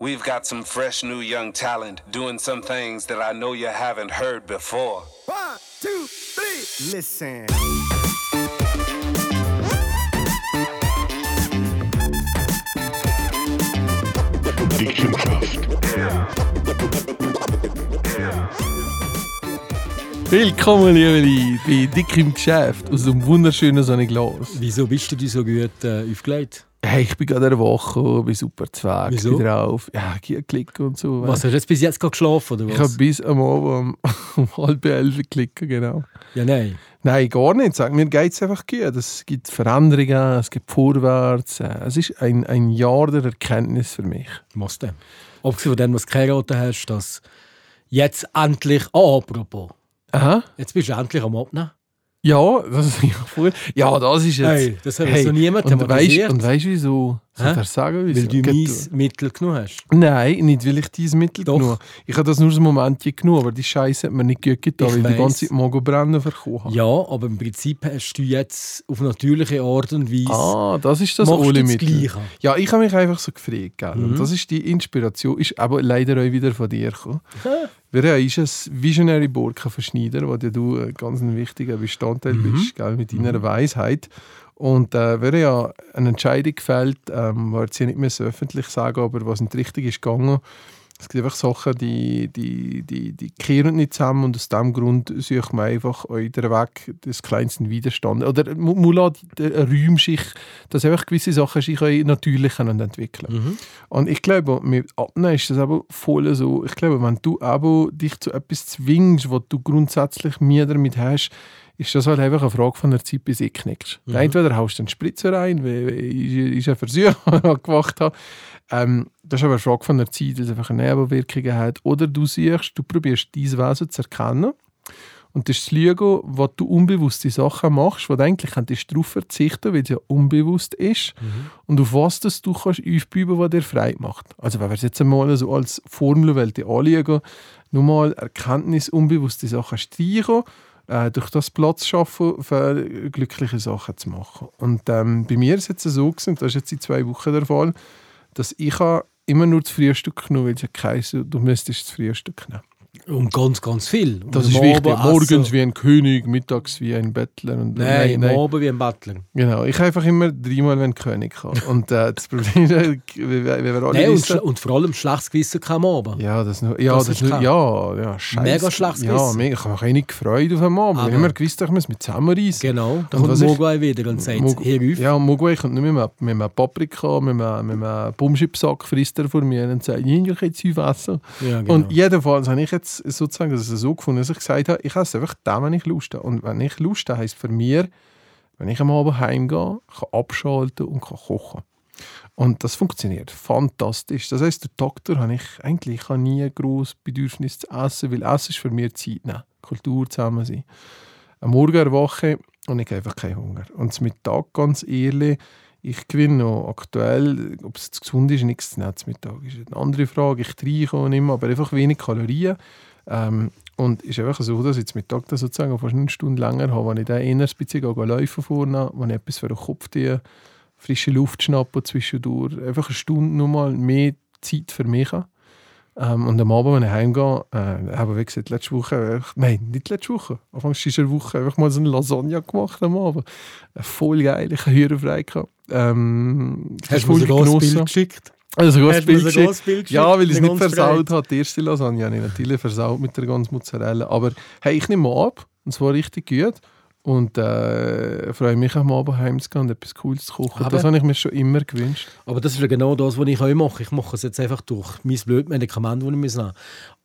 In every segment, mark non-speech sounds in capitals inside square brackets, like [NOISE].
We've got some fresh new young talent doing some things that I know you haven't heard before. One, two, three, listen. Willkommen, liebe Leute, bei Dick im Geschäft aus dem wunderschönen Sonnenglas. Wieso bist du dir so gut äh, aufgelegt? Hey, ich bin gerade eine Woche, bin super zweig, Wieso? bin drauf. Ja, klicken und so. Was, hast du jetzt bis jetzt gerade geschlafen, oder Ich habe was? bis am Abend um, [LAUGHS] um halb elf geklickt, genau. Ja, nein. Nein, gar nicht. Sag mir geht es einfach gut. Es gibt Veränderungen, es gibt Vorwärts. Äh, Es ist ein, ein Jahr der Erkenntnis für mich. Was denn? Abgesehen von dem, was du geheiratet hast, dass jetzt endlich... Oh, apropos. Aha. Jetzt bist du endlich am Abnehmen. Ja, das ist ja voll. Ja, das ist jetzt. Hey, das hat jetzt noch niemand und weißt, und weißt du wieso? Soll ich sagen, wieso? Weil du mein Mittel genommen hast. Nein, nicht weil ich dieses Mittel Doch. genommen habe. Ich habe das nur einen Moment genommen, aber die Scheiße hat mir nicht gut getan, Ich weil ich die ganze Zeit Magen brennen verkommen habe. Ja, aber im Prinzip hast du jetzt auf natürliche Art und Weise... Ah, das ist das Machst du ohne das Mittel. Gleiche? Ja, ich habe mich einfach so gefragt. Gell? Mhm. Und das ist die Inspiration, ist aber leider auch wieder von dir gekommen. Wer ist ein Visionary Borkenverschneider, wo du ein ganz ein wichtiger Bestandteil Mhm. bist, gell? mit deiner Weisheit. Und äh, wer ja eine Entscheidung gefällt, ähm, wo jetzt hier nicht mehr so öffentlich sagen, aber was nicht richtig ist gegangen, es gibt einfach Sachen, die, die, die, die kehren nicht zusammen und aus diesem Grund sucht man einfach euch den Weg des kleinsten Widerstands. Oder mu- Mula räumt sich, dass einfach gewisse Sachen sich natürlich können entwickeln Mhm. Und ich glaube, mit Abnehmen ist das aber voll so. Ich glaube, wenn du aber dich zu etwas zwingst, was du grundsätzlich mehr damit hast, ist das halt einfach eine Frage von der Zeit, bis ich knickst. Mhm. Entweder haust du einen Spritzer rein, weil [LAUGHS] ich, ich einen Versuch gemacht habe. Ähm, das ist aber eine Frage von der Zeit, weil es einfach Nebenwirkungen hat. Oder du siehst, du probierst dieses Wesen zu erkennen. Und das ist das Lügen, was du unbewusste Sachen machst, wo du eigentlich darauf verzichten weil es ja unbewusst ist. Und auf was das du kannst aufbauen, was dir Freude macht. Also wenn wir es jetzt einmal so als Formelwelt anschauen, nur mal Erkenntnis, unbewusste Sachen streichen, äh, durch das Platz schaffen, für glückliche Sachen zu machen. Und ähm, bei mir ist es jetzt so gewesen, das ist jetzt in zwei Wochen der Fall, dass ich habe immer nur das Frühstück genommen, weil es geheißen, du müsstest das Frühstück nehmen. Und ganz, ganz viel. Und Das am ist wichtig. Abend Morgens essen- wie ein König, mittags wie ein Bettler. Und Nein, am Abend wie ein Bettler. Genau, ich habe einfach immer dreimal wie ein König haben. Und äh, das Problem ist, [LAUGHS] wie wir alle Nein, und, und vor allem schlechtes Gewissen kam am Abend. ja, das nur, ja, Das das, ist nur, ja, ja, scheiße. Mega schlechtes Ja, Gewissen. mega, ich habe mich auch nicht gefreut auf einmal. Ich habe Aber- immer gewusst, ich muss mit zusammenreißen. Genau, da Und kommt Mogwai wieder und sagt, Mog- hier auf. Ja, Mogwai kommt nicht mit einem, mit einem Paprika, mit einem, mit einem Bumschipsack frisst er vor mir und sagt, ich will jetzt essen. Ja, genau. Und jedenfalls habe ich jetzt sozusagen das so gefunden, dass ich gesagt habe, ich esse einfach dann, wenn ich Lust habe. Und wenn ich Lust habe, heisst für mich, wenn ich am Abend heimgehe, kann abschalten und kann kochen. Und das funktioniert fantastisch. Das heisst, der Doktor habe ich eigentlich ich habe nie ein grosses Bedürfnis zu essen, weil Essen ist für mich Zeit nehmen, Kultur zusammen sein. Am Morgen erwache und ich habe einfach keinen Hunger. Und zum Mittag, ganz ehrlich, ich gewinne noch aktuell, ob es zu gesund ist, nichts zu Mittag. ist eine andere Frage. Ich trinke nicht mehr, aber einfach wenig Kalorien. Ähm, und es ist einfach so, dass ich zum Mittag dann sozusagen fast eine Stunde länger habe, wenn ich dann eher ein bisschen laufen vorne, wenn ich etwas für den Kopf tue, frische Luft schnappen zwischendurch, einfach eine Stunde nochmal mehr Zeit für mich habe. Ähm, und am Abend, wenn ich heimgehe, äh, habe ich gesagt, letzte Woche, äh, nein, nicht letzte Woche, Anfang dieser Woche einfach mal so eine Lasagne gemacht am Abend. Voll geil, ich habe Hühner frei gehabt. Ähm, Hast du mir sogar ein. Bild geschickt? Also, ein Bild geschickt. Bild? Ja, weil ich es nicht versaut habe. Die erste Lasagne habe ich natürlich versaut mit der ganzen Mozzarella. Aber hey, ich nehme ab. Und zwar richtig gut. Und äh, freue mich am Abend heimzugehen und etwas Cooles zu kochen. Aber- Das habe ich mir schon immer gewünscht. Aber das ist ja genau das, was ich auch mache. Ich mache es jetzt einfach durch mein blödes Medikament, das ich muss nehmen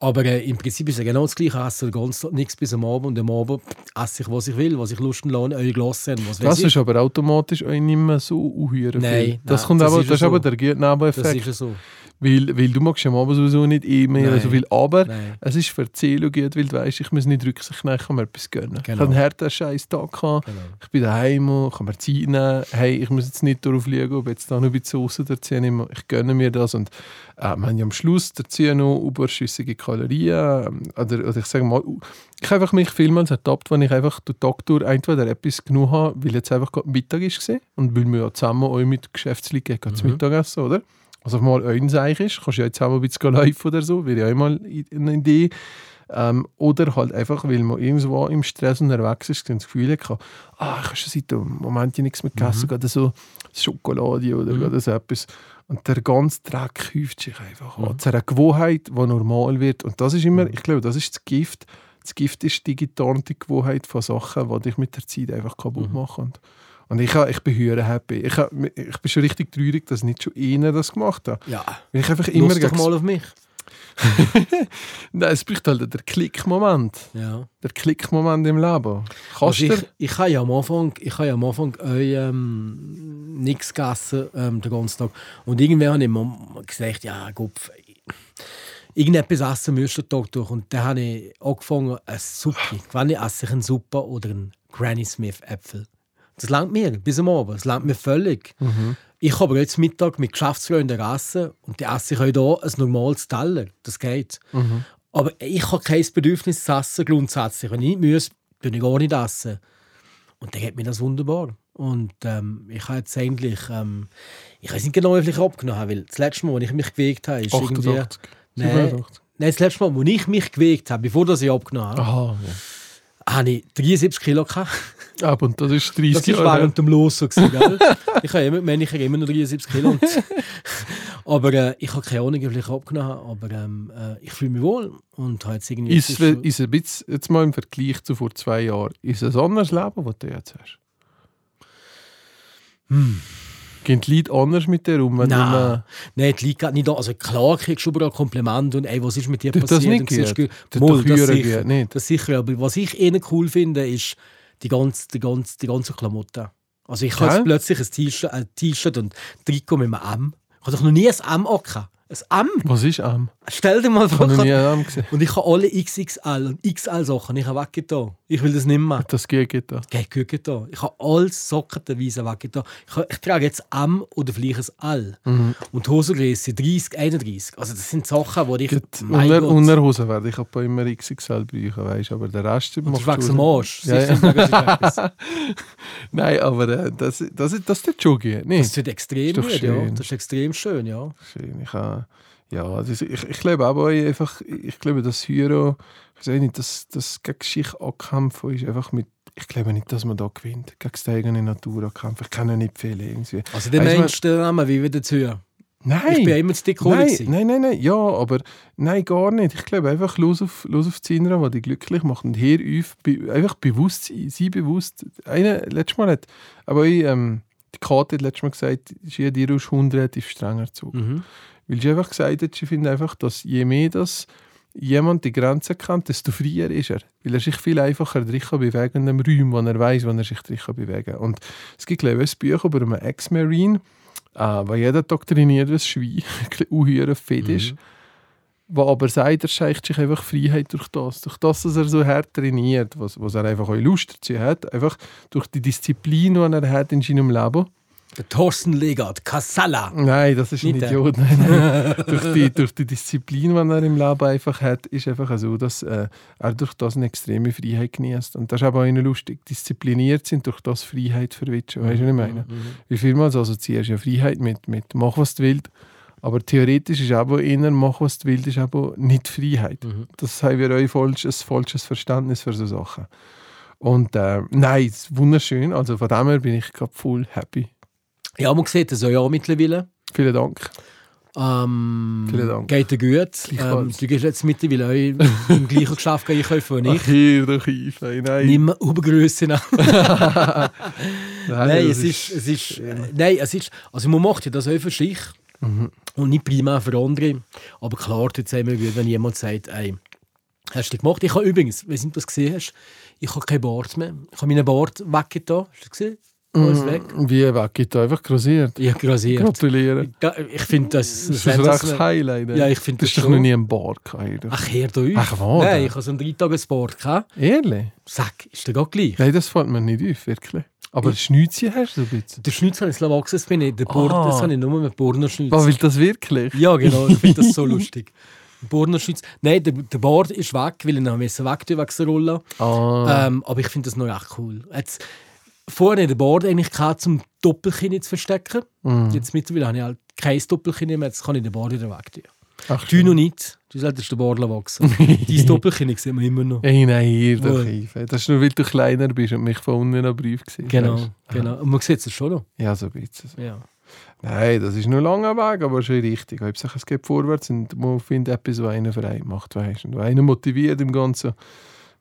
Aber äh, im Prinzip ist es genau das Gleiche. Ich esse den ganzen Tag nichts bis am Abend und am Abend esse ich, was ich will, was ich Lust und Laune, eure Glasse was Das ich. ist aber automatisch auch nicht mehr so unheuer Nein. Das, nein, kommt das aber, ist das ist ja aber so. der gute Das Nebeneffekt. ist ja so. Weil, weil du magst ja am Abend sowieso nicht eh mehr Nein. so viel. Aber Nein. es ist für die Seele gut, weil du weißt, ich muss nicht Rücksicht nehmen, ich kann mir etwas gönnen. Ich Genau. habe einen harten scheiß Tag gehabt. Genau. Ich bin daheim, kann mir Zeit nehmen. Hey, ich muss jetzt nicht darauf schauen, ob jetzt da noch ein bisschen Soße dazu nehme. Ich gönne mir das. Und äh, wir haben ja am Schluss dazu noch überschüssige Kalorien. ähm, Oder, oder ich sage mal, ich habe einfach mich vielmals ertappt, wenn ich einfach den Tag durch entweder etwas genug habe, weil jetzt einfach gerade Mittag ist und weil wir ja zusammen auch mit Geschäftsleuten gehen, Mhm. zum Mittagessen, oder? Also mal einseich ist, kannst du ja jetzt auch ein bisschen laufen oder so, wäre ja auch mal eine Idee. Ähm, oder halt einfach, weil man irgendwo im Stress unterwegs ist, das Gefühl hat, ah, ich habe schon seit einem Moment nichts mehr gegessen, gerade so Schokolade oder gerade so etwas. Und der ganze Dreck häuft sich einfach an. zu einer Gewohnheit, die normal wird. Und das ist immer, ich glaube, das ist das Gift. Das Gift ist die getarnte Gewohnheit von Sachen, die dich mit der Zeit einfach kaputt machen. Und, und ich, ich bin höher happy. Ich, ich bin schon richtig traurig, dass nicht schon einer das gemacht hat. Ja, Weil ich einfach immer Lust doch mal auf mich. [LAUGHS] Nein, es braucht halt der Klickmoment. Ja. Der Klickmoment im Leben. Kannst Also ich, ich habe ja am Anfang, ich habe ja am Anfang auch, ähm, nichts gegessen ähm, den ganzen Tag. Und irgendwann habe ich mir gesagt, ja, Gopf, irgendetwas essen müsste den Tag durch. Und dann habe ich angefangen, eine Suppe. Wenn ich esse ich eine Suppe oder einen Granny Smith Äpfel. Das langt mir bis am Abend. Das langt mir völlig. Ich habe aber jetzt Mittag mit Geschäftsfreunden essen und die esse ich auch hier ein normales Teller. Das geht. Aber ich habe kein Bedürfnis zu essen grundsätzlich. Wenn ich nicht muss, tue ich gar nicht essen. Und dann geht mir das wunderbar. Und ähm, ich habe jetzt eigentlich, ähm, ich weiß nicht genau, wie ich abgenommen habe, weil das letzte Mal, als ich mich bewegt habe, ist irgendwie... 88. Nein, 87. nein, das letzte Mal, als ich mich bewegt habe, bevor ich abgenommen habe, Aha, habe ich 73 Kilo gehabt. ja. Aber und das ist 30 Das war Jahre während dem Los so. Gell? ich habe immer, meine, ich habe immer noch 73 Kilo. Und, [LAUGHS] aber äh, ich habe keine Ahnung, viel ich abgenommen habe. Aber ähm, äh, ich fühle mich wohl und habe jetzt irgendwie... Ist, es ist ein bisschen, jetzt mal im Vergleich zu vor zwei Jahren, ist es ein anderes Leben, das du jetzt hast? Hm. Gehen die Leute anders mit dir um? Wenn Nein, immer- nein, die liegt gerade nicht da. Also klar kriegst du überall Komplimente und ey, was ist mit dir Tut das passiert? nicht siehst du- doch das Jura sicher. nicht? Das sicher, aber was ich eher cool finde, ist die ganze, die ganze, die ganze Klamotte. Also ich habe plötzlich ein T-Shirt, ein T-Shirt und Trikot mit einem M. Ich habe doch noch nie ein M angehabt. Ein M? Was ist am? Stell dir mal Ich vor. habe nie ich habe- einen gesehen. Und ich habe alle XXL und XL Sachen. Ich habe weggetan. Ich will das nicht mehr. Das geht geht da. Geht gut getan. Ich habe alles sockenweise weggetan. Ich, ich trage jetzt M oder vielleicht ein L. Mhm. Und Hosengröße 30, 31. Also das sind Sachen, die ich... Unter. Unterhosen werde ich aber immer XXL brauchen, weißt aber der Rest Und das macht am aus. Arsch. Ja, das [LAUGHS] etwas. Nein, aber äh, das, das, das tut schon gut. Das Nicht? wird extrem gut, ja. Das ist extrem schön, ja. Schön. Ich, habe, ja, das, ich, ich glaube aber einfach, ich glaube, dass Hyro, ich weiß nicht, dass das gegen sich ankämpfen ist einfach mit, ich glaube nicht, dass man da gewinnt, gegen die eigene Natur ankämpfen. Ich kenne nicht viele irgendwie. Also der Weißt du, Mensch, der Name, wie wieder zu hören. Nein! Ich bin ja immer zu dick Nein, nein, nein, nein, ja, aber nein, gar nicht. Ich glaube einfach, los auf, los auf Innere, was dich glücklich macht. Und hier auf, einfach bewusst sein, sei bewusst. Einer, letztes Mal hat, aber ich, ähm, die Kate hat letztes Mal gesagt, sie hat dir aus Hund relativ strenger zu. Mhm. Weil sie einfach gesagt hat, sie findet einfach, dass je mehr das jemand die Grenzen kennt, desto freier ist er. Weil er sich viel einfacher drin kann bewegen in einem Raum, wo er weiß, wo er sich drin kann bewegen kann. Und es gibt, glaube ich, ein Buch über einen Ex-Marine, äh, der jeden Tag trainiert wie [LAUGHS] ein Schwein, unheuer fit ist, der aber sagt, er scheicht sich einfach Freiheit durch das. Durch das, dass er so hart trainiert, was, was er einfach auch Lust dazu hat, einfach durch die Disziplin, die er hat in seinem Leben. Der Thorsten Legert, Kassala. Nein, das ist ein Nicht der. Idiot. [LAUGHS] Durch, die, durch die Disziplin, die er im Leben einfach hat, ist einfach so, dass äh, er durch das eine extreme Freiheit genießt. Und das ist aber auch lustig. Diszipliniert sind, durch das Freiheit verwitschen. Weißt du, was ich meine? Wie vielmals assoziierst du ja Freiheit mit, mit mach, was du willst. Aber theoretisch ist aber inner mach, was du willst, ist aber nicht Freiheit. Das haben wir euch falsch, ein falsches Verständnis für so Sachen. Und äh, nein, es ist wunderschön. Also von dem her bin ich gerade voll happy. Ja, man sieht das ja mittlerweile. Vielen Dank. Ähm, Vielen Dank. Geht dir gut. Ähm, du gehst jetzt mittlerweile auch im gleichen Geschäft einkaufen wie [LAUGHS] ich. Ach, hier doch ein. Nein. Nimm Übergröße nach. Nein, Nein, [LAUGHS] [LAUGHS] es ist, es ist, äh, nein, es ist, also man macht ja das auch für sich Mhm. und nicht primär für andere. Aber klar, tut es immer gut, wenn jemand sagt, ey, hast du das gemacht? Ich habe übrigens, wenn du das gesehen hast, ich habe keinen Bart mehr. Ich habe meinen Bart weggetan. Hast du das gesehen? Alles weg. Wie weg? Geht einfach grasiert. Ich habe grasiert. Gratuliere. Ja, Ich finde das... Das ist ein das- rechtes Highlight. Ja, ich finde Du das hast doch noch nie einen Bart gehabt. Ach, her auf. Ach, wo Nein, ich habe so einen Dreitagesbart gehabt. Ehrlich? Sag, ist der gerade gleich? Nein, das fällt mir nicht auf, wirklich. Aber das Schnäuzchen hast du so ein bisschen. Der Schnitz habe ich wachsen, das bin ich. Der Bord, Ah. das habe ich nur mit Burnerschnitz. Was will das wirklich? Ja, genau, ich finde das so [LAUGHS] lustig. Burnerschnitz. Nein, der, der Bord ist weg, weil ich ihn wegtun wegen Rolle. Ah. Ähm, aber ich finde das noch echt cool. Jetzt, vorher in der Board eigentlich gehabt, zum Doppelkinn zu verstecken. Mhm. Jetzt mittlerweile habe ich halt kein Doppelkinn mehr, jetzt kann ich den Board wieder wegtun. Ach, Du noch nicht, du solltest den Board wachsen. [LAUGHS] Dein Doppelkinn sehen wir immer noch. Ey, nein, hier Wo? doch Ive. Das ist nur, weil du kleiner bist und mich von unten noch Brief gesehen Genau, genau. Und man sieht es schon noch. Ja, so ein bisschen. so. Ja. Nein, das ist nur ein langer Weg, aber schon richtig. Hauptsache es geht vorwärts und man findet etwas, was einen frei macht, weißt du. Einen motiviert im Ganzen.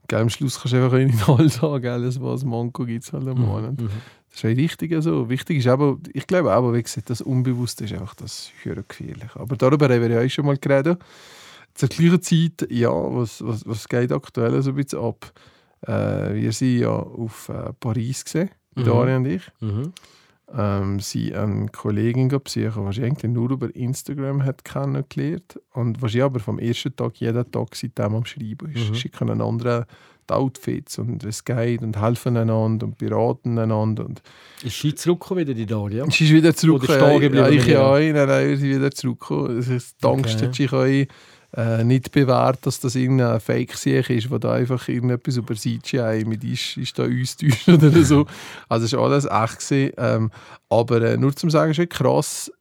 Gell, am Schluss kannst du einfach nicht alles sagen, alles was Manko gibt es halt am Monat. Mhm. Das ist richtig so. Wichtig ist aber, ich glaube aber, wie gesagt, das Unbewusste ist einfach das höher gefährlich. Aber darüber haben wir ja auch schon mal geredet. Zur gleichen Zeit, ja, was, was, was geht aktuell so ein bisschen ab? Äh, wir sind ja auf äh, Paris gesehen, Mhm. Daria und ich. Mhm. Ähm, sie eine Kollegin besuchen, die sie eigentlich nur über Instagram hat kennengelernt und was sie aber vom ersten Tag jeden Tag seitdem am Schreiben ist. Mhm. Schicken einander die Outfits und es geht und helfen einander und beraten einander und Ist sie zurückgekommen wieder, die Daria? Sie ist wieder zurück. Oder stehen geblieben ja, ich ja, nein, nein, wir sind wieder zurückgekommen. Es ist die Angst, Okay. dass ich euch äh, nicht bewährt, dass das irgendein Fake-Sieg ist, wo da einfach irgendetwas über CGI mit ist, ist da uns täuscht oder so. [LAUGHS] Also es war alles echt. Gewesen. Ähm, aber äh, nur zum Sagen, ist echt krass,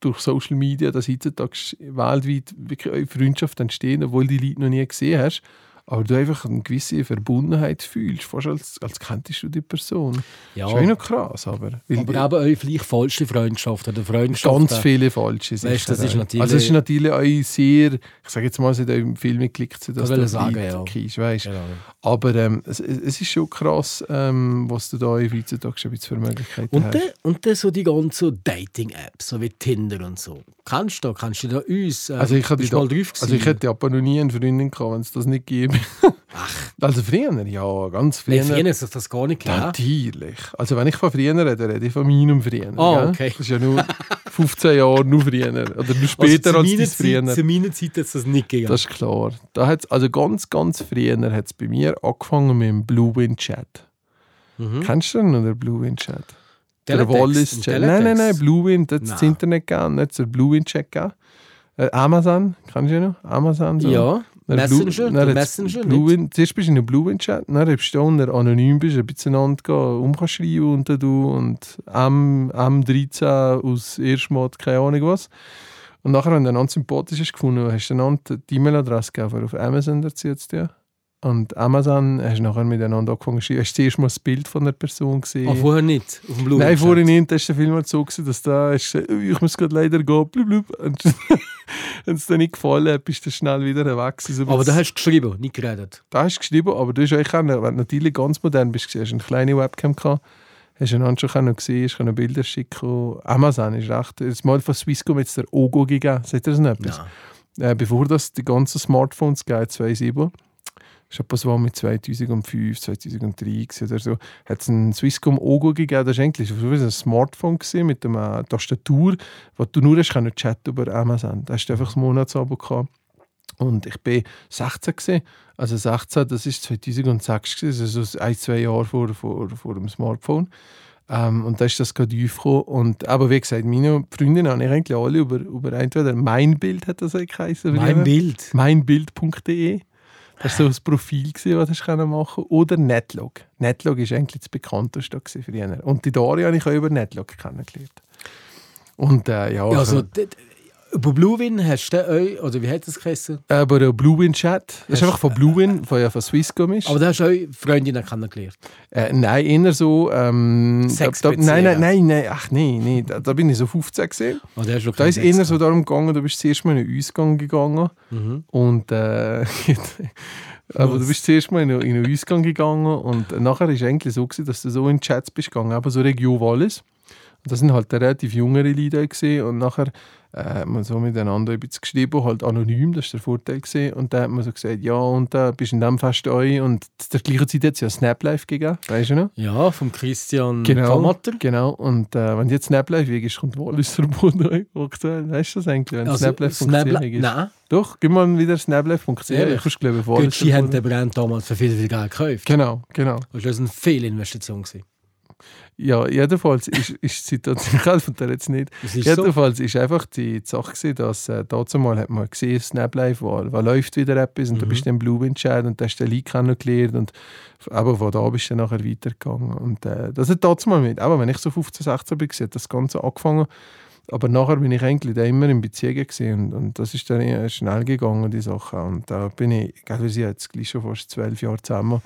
durch Social Media, dass heutzutage weltweit wirklich eure Freundschaft entstehen, obwohl die Leute noch nie gesehen hast. Aber du einfach eine gewisse Verbundenheit fühlst, fast als, als kenntest du die Person. Ja. Das ist auch noch krass, aber... Aber eben auch vielleicht falsche Freundschaft oder Freundschaft. Ganz viele falsche Weißt, das ist natürlich- Also es ist natürlich auch sehr, ich sage jetzt mal, es hat auch im Film geklickt, dass das sagen, Leute ja. kennst, weißt. Genau. Aber ähm, es, es ist schon krass, ähm, was du da heutzutage schon für Möglichkeiten Und hast. dann, und dann so die ganzen Dating-Apps, so wie Tinder und so. Kannst du da, kannst du da uns, äh, Also ich, hatte mal drauf also ich hätte aber noch nie eine Freundin gehabt, wenn es das nicht gäbe. Also früher, ja, ganz früher. Nein, früher ist das- das gar nicht klar. Natürlich. Also wenn ich von früher rede, rede ich von meinem früher. Ah, gell? okay. Das ist ja nur 15 Jahre nur früher. Oder nur Also später zu als das früher. Zu meiner Zeit hat es das nicht gegeben. Das ist klar. Da hat's, also ganz, ganz früher hat es bei mir angefangen mit dem Blue Wind Chat. Mhm. Kennst du den oder Blue Wind Chat? Der Wallis Chat. Nein, nein, nein. Blue Wind, das Nein. Internet gegeben, nicht der Blue Wind Chat gegeben. Äh, Amazon, kennst du noch? Amazon so. Ja, Messenger, Blue, Messenger Blue nicht. Wind, zuerst bist du in einem Blue Wind Chat, dann bist du unter anonym bist, ein bisschen einander gehen, um kannst schreiben unter du und M, M13 aus Erstmod, keine Ahnung was. Und nachher, wenn du einander sympathisch hast gefunden, hast du einander die E-Mail-Adresse gegeben, auf Amazon erzählt dir. Und Amazon hast du nachher miteinander angefangen zu. Hast du zuerst mal das Bild von der Person gesehen? Ah, vorher nicht, auf dem Blue Nein, vorhin nicht. Das war der Film mal so, gewesen, dass da du gesagt, «Oh, ich muss gerade leider gehen. Blub, blub. Und [LAUGHS] wenn es dir nicht gefallen hat, bist du schnell wieder gewesen. So Aber da das- hast du geschrieben, nicht geredet. da hast du geschrieben, aber du hast eigentlich auch, wenn du natürlich ganz modern bist, hast du eine kleine Webcam gehabt, hast du einander schon gesehen, hast können Bilder schicken. Amazon ist recht. Jetzt mal von Swisscom jetzt der Ogo gegeben. Seht ihr das nicht? Nein. Äh, bevor das die ganzen Smartphones gab, 2007, ist etwas war mit 2005, 2003 gewesen oder so, hat es ein Swisscom Ogo gegeben. Das war eigentlich so ein Smartphone gewesen, mit einer Tastatur, wo du nur hast können chatten über Amazon. Da hast du einfach das Monatsabo gehabt. Und ich bin 16 gewesen. Also 16, das ist 2006 gewesen, also so ein, zwei Jahre vor, vor, vor dem Smartphone. Ähm, und da ist das gerade aufgekommen. Und aber wie gesagt, meine Freundinnen habe ich eigentlich alle über, über entweder mein Bild hat das eigentlich geheißen. Mein. Bild. Meinbild.de. Das war so ein Profil, das du machen konntest. Oder Netlog. Netlog war eigentlich das bekannteste gewesen früher. Und die Daria habe ich auch über Netlog kennengelernt. Und äh, ja, Ja, also, über Bluewin hast du euch, oder wie hat das geheißen? aber der Bluewin Chat, das ist einfach von Bluewin, von, ja, von Swisscom ist. Aber da hast du euch Freundinnen kennengelernt. Äh, nein, eher so. Ähm, Sex da, da, nein, nein, nein, nein, ach nein, nein da, da bin ich so 15 gesehen. Oh, da ist eher so darum gegangen, du bist zuerst mal in einen Ausgang gegangen Mhm. und äh, [LAUGHS] aber du bist zuerst mal in in einen Ausgang gegangen und nachher ist eigentlich so gewesen, dass du so in Chats bist gegangen, aber so Region Wallis. Und das sind halt relativ jüngere Leute gesehen und nachher äh, hat man so miteinander ein bisschen geschrieben, halt anonym, das ist der Vorteil gesehen. Und dann hat man so gesagt, ja und da bist du in dem Fest euch und zu der gleichen Zeit hat es ja Snap Live gegeben, weißt du noch? Ja, vom Christian Genau, Kamatter. genau. Und äh, wenn jetzt Snap Live weg ist, kommt Wallis [LAUGHS] Verbund aktuell. Weißt du das eigentlich? Wenn Also, Snap Live Snapla- funktioniert ist. Nein, Doch, gib mal wieder snaplife.ch. Ehrlich? Ich kannst glaube ich Wallis Gucci haben den Brand damals für viel, viel Geld gekauft. Genau, genau. Das war eine Fehlinvestition. gewesen. Ja, jedenfalls ist, [LAUGHS] ist die Situation, ich helfe dir jetzt nicht. Ist so. Jedenfalls ist einfach die, Sache gewesen, dass äh, mal hat man gesehen, Snap Live, wo, wo läuft wieder etwas und da bist du im Blue entscheid und da hast du den Leak kennengelernt und aber von da bist du dann nachher weitergegangen. Und äh, das hat dazu mal mit. Aber wenn ich so 15, 16 bin, hat das Ganze angefangen. Aber nachher bin ich eigentlich da immer in Beziehungen und, und das ist dann eher schnell gegangen, die Sache. Und da bin ich, gell, wir sind jetzt gleich schon fast zwölf Jahre zusammen.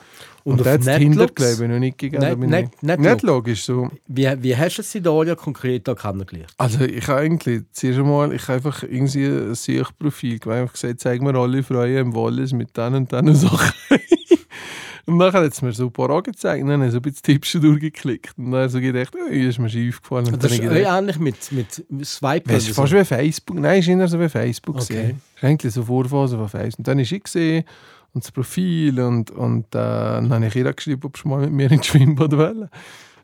Und, Und da hat Tinder, Netflix? glaube ich, noch nicht gegeben. Da Net- Net- ich? Netlog ist so. Wie, wie hast du die Daria konkret da kennengelernt? Also ich habe eigentlich zuerst einmal, ich habe einfach irgendwie ein Suchprofil gemacht, einfach gesagt, zeig mir alle Freunde im Wallis mit diesen und diesen Sachen. [LAUGHS] und nachher hat es mir so ein paar angezeigt und dann habe ich so ein bisschen die Tipps durchgeklickt. Und dann so gedacht, oh, ist mir schon aufgefallen. Und Das dann ist gedacht, äh, ähnlich mit, mit Swipe. es ist fast wie Facebook. Nein, es ist eher so wie Facebook. Okay. Okay. Es ist eigentlich so Vorphase von Facebook. Und dann ist ich gesehen und das Profil und, und äh, dann habe ich ihr geschrieben, ob sie mal mit mir ins Schwimmbad wollen.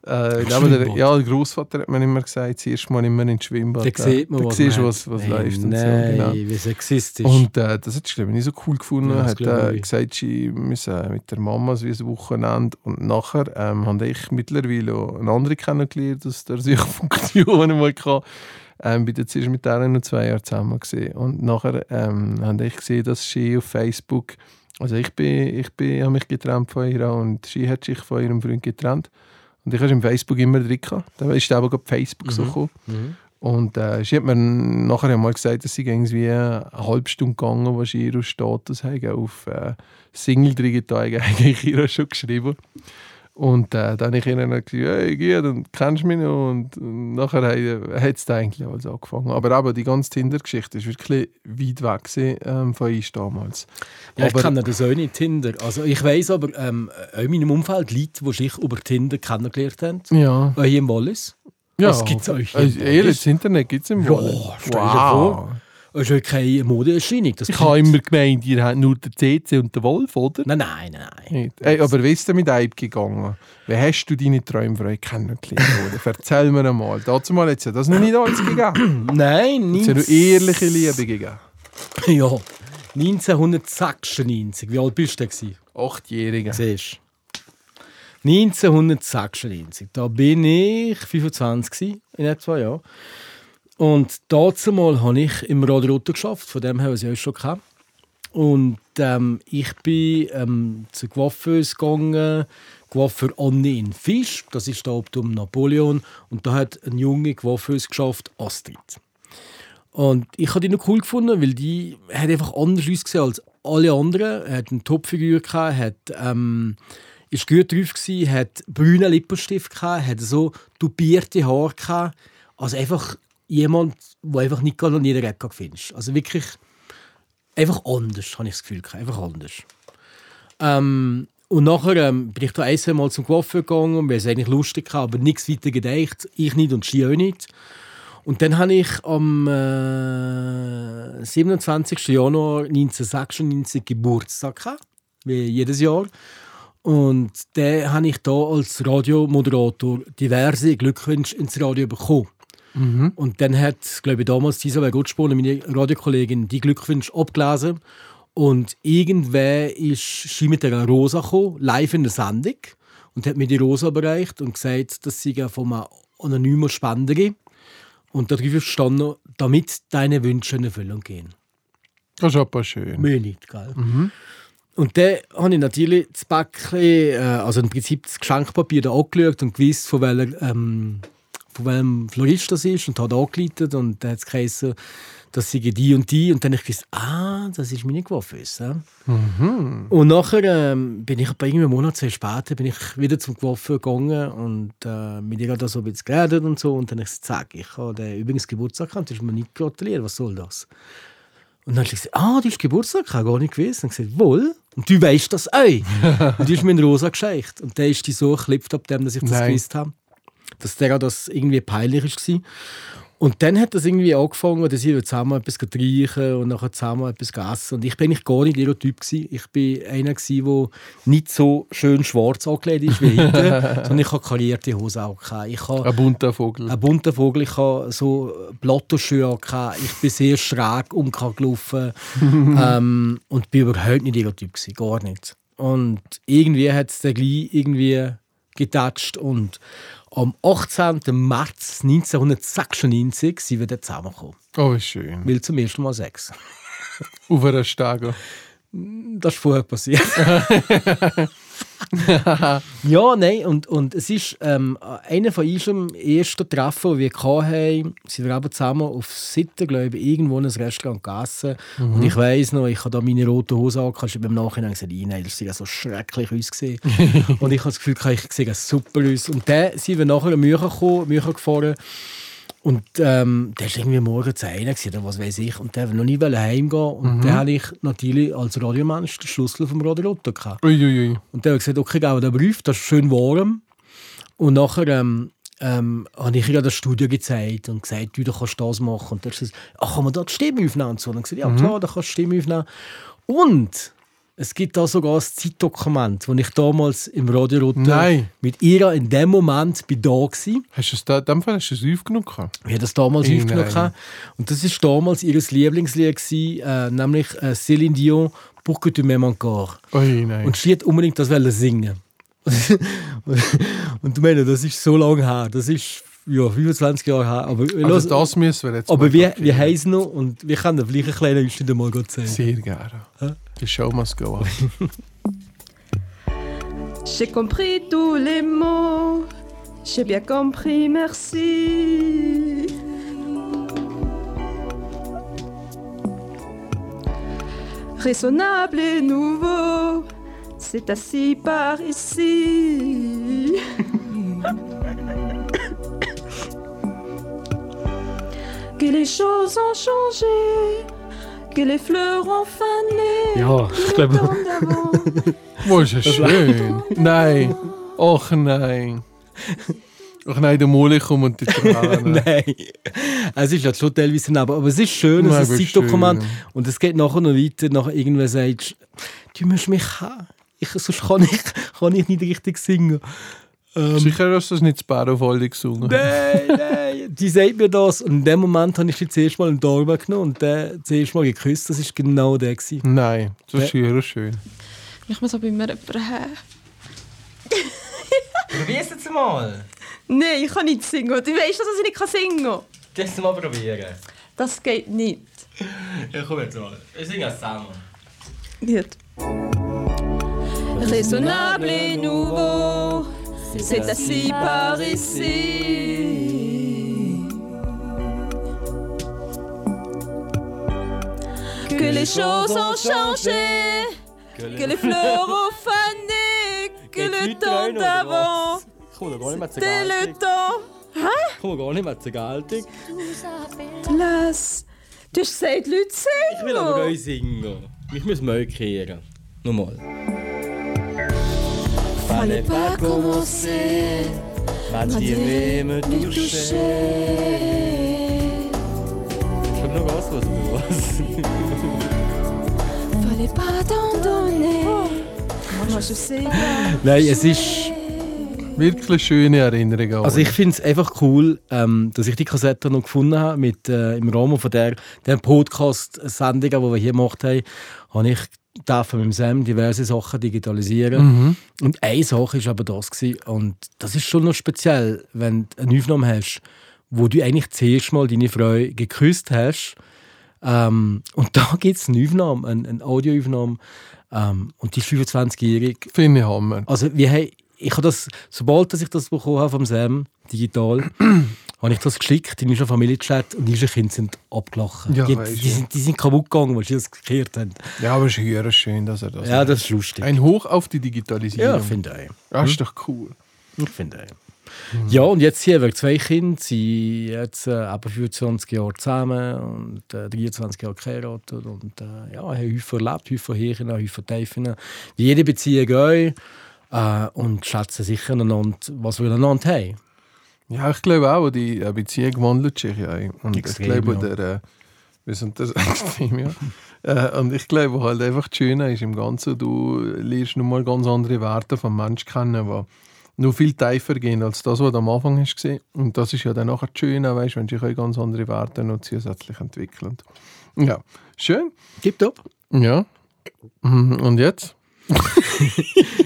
Äh, ich glaube, der, ja, der Großvater hat mir immer gesagt, zuerst mal immer ins Schwimmbad. Da sieht man, da was siehst was, was Hey, läuft und so. Nein, Genau. wie sexistisch. Und äh, das hat ich, nicht so cool gefunden. Ja, das hat äh, ich. gesagt, sie müssen mit der Mama so wie ein Wochenende. Und nachher ähm, habe ich mittlerweile auch eine andere kennengelernt aus der Suchfunktion, [LAUGHS] die ich mal hatte. Ähm, bin jetzt erst mit der noch zwei Jahre zusammen gesehen. Und nachher ähm, habe ich gesehen, dass sie auf Facebook, also ich bin, ich bin, habe mich getrennt von ihr und sie hat sich von ihrem Freund getrennt. Und ich habe im Facebook immer drin gehabt. Dann ist aber gerade Facebook so gekommen. Mhm. Und äh, sie hat mir nachher mal gesagt, dass sie irgendwie eine halbe Stunde gegangen, sie ihren Status haben, auf äh, Single drin [LAUGHS] eigentlich ihr schon geschrieben. Und äh, dann habe ich ihnen gesagt, hey, Gier, dann kennst du mich noch. Und, und nachher hat es eigentlich alles angefangen. Aber eben, die ganze Tinder-Geschichte war wirklich weit weg gewesen, ähm, von uns damals. Ja, ich aber- kenne das auch nicht, Tinder. Also ich weiss aber, ähm, auch in meinem Umfeld Leute, die sich über Tinder kennengelernt haben. Ja. Hier im Wallis. ja. Was gibt's euch hier Also, ehrlich, das Internet gibt es im Ja, Wallis. dir vor. Das ist ja keine Modeerscheinung. Das Ich habe immer gemeint, ihr habt nur den CC und den Wolf, oder? Nein, nein, nein. nein. Nicht. Ey, aber wie ist denn mit Eib gegangen? Wie hast du deine Traumfrau kennengelernt? [LAUGHS] Erzähl mir einmal. Dazu mal jetzt ja das noch nicht alles gegeben. [CLEARS THROAT] Nein, Es hat nur ehrliche Liebe gegeben. [LAUGHS] Ja, 1996. Wie alt bist du denn? gewesen? Achtjährige. Siehst du? 1996. Da bin ich 25 gewesen, in etwa, ja. Und dazu mal habe ich im Radio Rotter geschafft, von dem her, was ich euch schon gehabt. Und ähm, ich bin ähm, zu Coiffeuse gegangen, Coiffeur Anne in Fisch, das ist da oben um Napoleon. Und da hat eine junge Coiffeuse geschafft, Astrid. Und ich habe die noch cool gefunden, weil die hat einfach anders ausgesehen als alle anderen. Er hat eine Topfigur gehabt, hat ähm, ist gut drauf gsi, hat brünen Lippenstift gehabt, hat so tupierte Haare gehabt. Also einfach jemand, wo einfach nicht gerade an jeder Ecke findest. Also wirklich einfach anders, habe ich das Gefühl. Einfach anders. Ähm, und nachher ähm, bin ich da ein, Mal zum Coiffeur gegangen und wir es eigentlich lustig gehabt, aber nichts weiter gedacht. Ich nicht und sie auch nicht. Und dann habe ich am äh, 27. Januar 1996 Geburtstag gehabt, wie jedes Jahr. Und dann habe ich da als Radiomoderator diverse Glückwünsche ins Radio bekommen. Und dann hat, glaube ich, damals Isabel Gottspone, meine Radiokollegin, die Glückwünsche abgelesen. Und irgendwer ist sie mit einer Rosa gekommen, live in der Sendung, und hat mir die Rosa bereicht und gesagt, dass sie von einem anonymen Spender. Und darüber stand noch, damit deine Wünsche in Erfüllung gehen. Das ist aber schön. Mir nicht, gell? Und dann habe ich natürlich das Päckchen, äh, also im Prinzip das Geschenkpapier da angeschaut und gewusst, von, welcher, ähm, von welchem Florist das ist und habe angeleitet und dann hat es geheißen, das sei die und die und dann habe ich gewusst, ah, das ist meine Coiffeuse. Ja? Und nachher ähm, bin ich bei einem Monat zwei später bin ich wieder zum Coiffeur gegangen und äh, mit ihr da so ein bisschen geredet und so und dann habe ich gesagt, ich habe den übrigens Geburtstag gehabt, du hast mir nicht gratuliert, was soll das? Und dann habe ich gesagt, ah, du hast Geburtstag, ich habe gar nicht gewusst. Und gesagt, wohl. Und du weißt das auch. [LAUGHS] und die ist mir in Rosa gescheicht. Und der ist die so geklippt ab dem, dass ich das Nein. gewusst habe. Dass der das irgendwie peinlich war. Und dann hat das irgendwie angefangen, dass wir zusammen etwas trinken und nachher zusammen etwas essen. Und ich bin eigentlich gar nicht ihr Typ. Gewesen. Ich bin einer, der nicht so schön schwarz angelegt ist wie heute, [LAUGHS] sondern ich habe karierte Hose auch. gehabt. Ich habe Ein bunter Vogel. ein bunter Vogel. Ich hatte so Plattoschuhe. gehabt. Ich bin sehr schräg umgelaufen. [LAUGHS] ähm, und bin überhaupt nicht ihr Typ. Gewesen, gar nicht. Und irgendwie hat es dann gleich irgendwie getatscht und am 18. März 1996 sind wir dann zusammengekommen. Oh, wie schön. Weil zum ersten Mal Sex. Auf einer Stege. Das ist vorher passiert. [LAUGHS] [LAUGHS] ja, nein, und, und es ist ähm, einer von unserem ersten Treffen, die wir hatten, sind wir aber zusammen auf Sitten, glaube ich, irgendwo in einem Restaurant gegessen. Und ich weiss noch, ich habe da meine rote Hose angehabt, und beim Nachhinein gesagt, nein, das sieht ja so schrecklich ausgesehen. [LAUGHS] und ich habe das Gefühl, ich sehe super aus. Und dann sind wir nachher in München gekommen, München gefahren. Und ähm, der war irgendwie morgens einer oder was weiß ich. Und der wollte noch nie heimgehen. Und dann habe ich natürlich als Radiomensch den Schlüssel vom Radio Lotto gehabt. Uiuiui. Und der hat gesagt, okay, geh den Brief, das ist schön warm. Und nachher ähm, ähm, habe ich ihr das Studio gezeigt und gesagt, du, du kannst das machen. Und er hat gesagt, ach, kann man da die Stimme aufnehmen? Und so. Und dann gesagt, ja klar, da kannst du die Stimme aufnehmen. Und es gibt da sogar ein Zeitdokument, wo ich damals im Radio Rotter mit ihr in dem Moment bei da war. Hast du es da, in dem Fall hast du es aufgenommen? Ich habe das damals Hey, aufgenommen. nein. gehabt. Und das war damals ihr Lieblingslied, gewesen, äh, nämlich äh, Céline Dion, «Pour que tu m'aimes encore». Ui, nein. Und sie hat unbedingt das singen. [LAUGHS] und du meine, das ist so lange her. Das ist ja, 25 Jahre her. Aber, also los- das müssen wir jetzt aber packen. wie heisst noch? Und wir können vielleicht einen kleinen Ausschnitt mal zeigen. Sehr gerne. Die Show must go on. [LAUGHS] J'ai compris tous les mots, j'ai bien compris, merci. Raisonnable et nouveau, c'est assis par ici. [LAUGHS] que les choses ont changé, que les fleurs ont fané. Ja, ich glaube. [LAUGHS] Wo ist es schön? Nein. Och nein. Och nein, der Mollikum und die [LAUGHS] Tränen. Nein. Es ist ja schon teilweise daneben. Aber es ist schön, es ist ein Zeitdokument. schön. Und es geht nachher noch weiter. Nachher irgendwer sagt, du musst mich haben. Ich, sonst kann ich, kann ich nicht richtig singen. Sicher hast du das nicht Sparrowfolge gesungen. Nein, nein. Die sagt mir das. Und in dem Moment habe ich sie zuerst mal im Dorf genommen und den zuerst mal geküsst. Das war genau der. Gewesen. Nein, das ist schön, schön. Ich muss aber immer jemanden haben. [LAUGHS] Probier es jetzt mal. Nein, ich kann nicht singen. Du weißt, dass ich nicht singen kann. Du mal probieren? Das geht nicht. Ja, komm jetzt mal. Wir singen zusammen. Gut. Raisonnable et nouveau, c'est assis par ici. Que les choses ont changé, que les fleurs ont [LAUGHS] fané, que le temps d'avant, c'était le temps. Komm, gar nicht mehr zur Geltung. Lass, du hast gesagt, Leute Ich will aber singen. euch singen. Ich muss mal kehren. Nochmal. Fallait pas commencer, Mathieu me toucher. Ich hab noch was, was [LAUGHS] du was. Fallait pas t'en donner. Moi je sais. Nein, es ist. Wirklich schöne Erinnerungen. Also ich finde es einfach cool, ähm, dass ich die Kassette noch gefunden habe. Mit, äh, Im Rahmen von der, der Podcast-Sendung, die wir hier gemacht haben, habe ich dürfen mit dem Sam diverse Sachen digitalisieren. Und eine Sache war aber das. Gewesen. Und das ist schon noch speziell, wenn du eine Aufnahme hast, wo du eigentlich zuerst mal deine Frau geküsst hast. Ähm, und [LAUGHS] da gibt es eine Aufnahme, eine, eine Audioaufnahme. Ähm, und die ist 25-jährig. Finde ich Hammer. Also wir haben, ich habe das, sobald dass ich das bekommen habe vom Sam, digital, [CLEARS THROAT] habe ich das geschickt in unseren Familienchat und unsere Kinder sind abgelachen. Ja, die, die, sind, die sind kaputt gegangen, weil sie das gekehrt haben. Ja, aber es ist höher schön, dass er das Ja, macht. das ist lustig. Ein Hoch auf die Digitalisierung. ja, finde ich. Das ist doch cool. Ich finde auch. Ja, und jetzt hier wir zwei Kinder, sind jetzt äh, etwa 25 Jahre zusammen und äh, 23 Jahre geheiratet und äh, ja, haben häufig erlebt, häufig Höhen, häufig Tiefen. Wie jede Beziehung auch. Äh, und schätzen sicher einander, was wir einander haben. Ja, ich glaube auch, die äh, Beziehung wandelt sich ja. Und Extrem, ich glaube, ja. der, äh, wir sind das [LAUGHS] extrem, ja. äh, und ich glaube halt einfach das Schöne ist im Ganzen, du lernst nochmal ganz andere Werte vom Mensch kennen, die noch viel tiefer gehen als das, was du am Anfang hast gesehen. Und das ist ja dann nachher das Schöne, weißt, wenn sich ganz andere Werte noch zusätzlich entwickeln. Ja, schön. Tipptopp. Ja. Mhm, Und jetzt? [LAUGHS]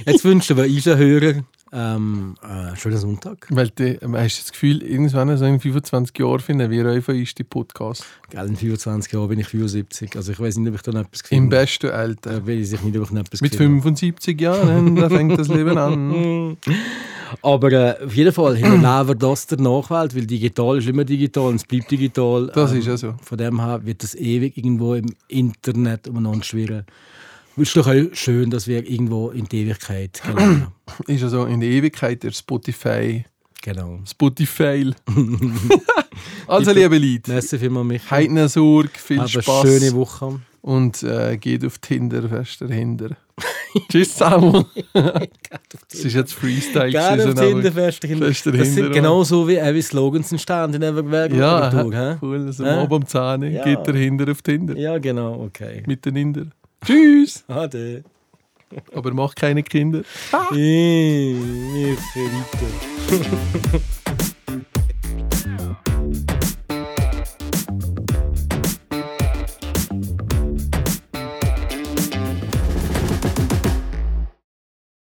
Jetzt wünschen wir unseren Hörern Ähm, äh, schönen Sonntag. Weil die, ähm, hast du das Gefühl, irgendwann so in 25 Jahren finden wir euer ersten Podcast. Gell, in 24 Jahren bin ich 75. Also ich weiß nicht, ob ich da noch etwas Im finde. besten Alter. Da weiß ich nicht, ob ich noch etwas Mit finde. 75 Jahren, da fängt das Leben an. [LAUGHS] Aber äh, auf jeden Fall hinterleben das der Nachwelt, weil digital ist immer digital und es bleibt digital. Das Ähm, ist ja so. Von dem her wird das ewig irgendwo im Internet umeinander schwirren. Es ist doch auch schön, dass wir irgendwo in die Ewigkeit gelangen. [CLEARS THROAT] Ist ja so in der Ewigkeit der Spotify. genau. Spotify. [LAUGHS] [LAUGHS] also, liebe Leute, Merci vielmals, Michael. eine Sorge, viel eine Spaß schöne Woche. und äh, geht auf Tinder fest dahinter. [LAUGHS] Tschüss zusammen. Das ist jetzt Freestyle. Gerne auf aber- Tinder fest dahinter. Fest Das sind genauso wie, äh, wie Slogans entstanden in der Ja, cool. Also am Abend am Zahn Ja. geht dahinter auf Tinder. Ja, genau, okay. Mit den Inder. Tschüss. Ade. Aber mach keine Kinder. Eh, ich verrückt.